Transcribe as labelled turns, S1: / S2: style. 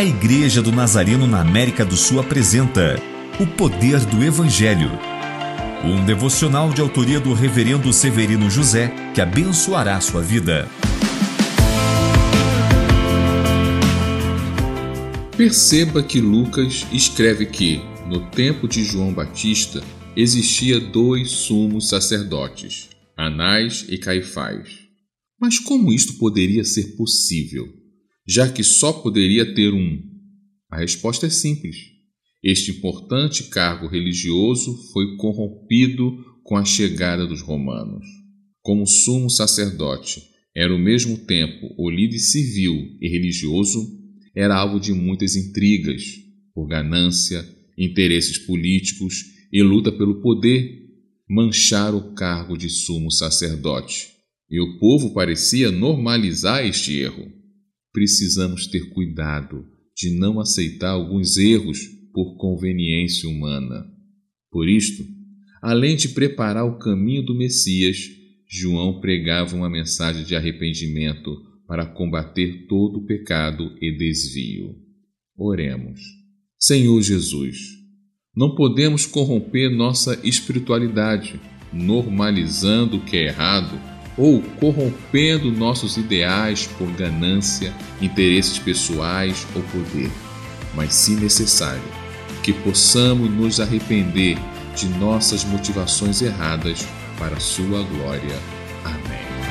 S1: A Igreja do Nazareno na América do Sul apresenta O Poder do Evangelho. Um devocional de autoria do Reverendo Severino José que abençoará sua vida.
S2: Perceba que Lucas escreve que, no tempo de João Batista, existia dois sumos sacerdotes, Anás e Caifás. Mas como isto poderia ser possível, já que só poderia ter um? A resposta é simples. Este importante cargo religioso foi corrompido com a chegada dos romanos. Como sumo sacerdote era ao mesmo tempo o líder civil e religioso, era alvo de muitas intrigas, por ganância, interesses políticos e luta pelo poder, manchar o cargo de sumo sacerdote e o povo parecia normalizar este erro. Precisamos ter cuidado de não aceitar alguns erros por conveniência humana. Por isto, além de preparar o caminho do Messias, João pregava uma mensagem de arrependimento para combater todo o pecado e desvio. Oremos. Senhor Jesus, não podemos corromper nossa espiritualidade, normalizando o que é errado ou corrompendo nossos ideais por ganância, interesses pessoais ou poder, mas, se necessário, que possamos nos arrepender de nossas motivações erradas para a Sua glória. Amém.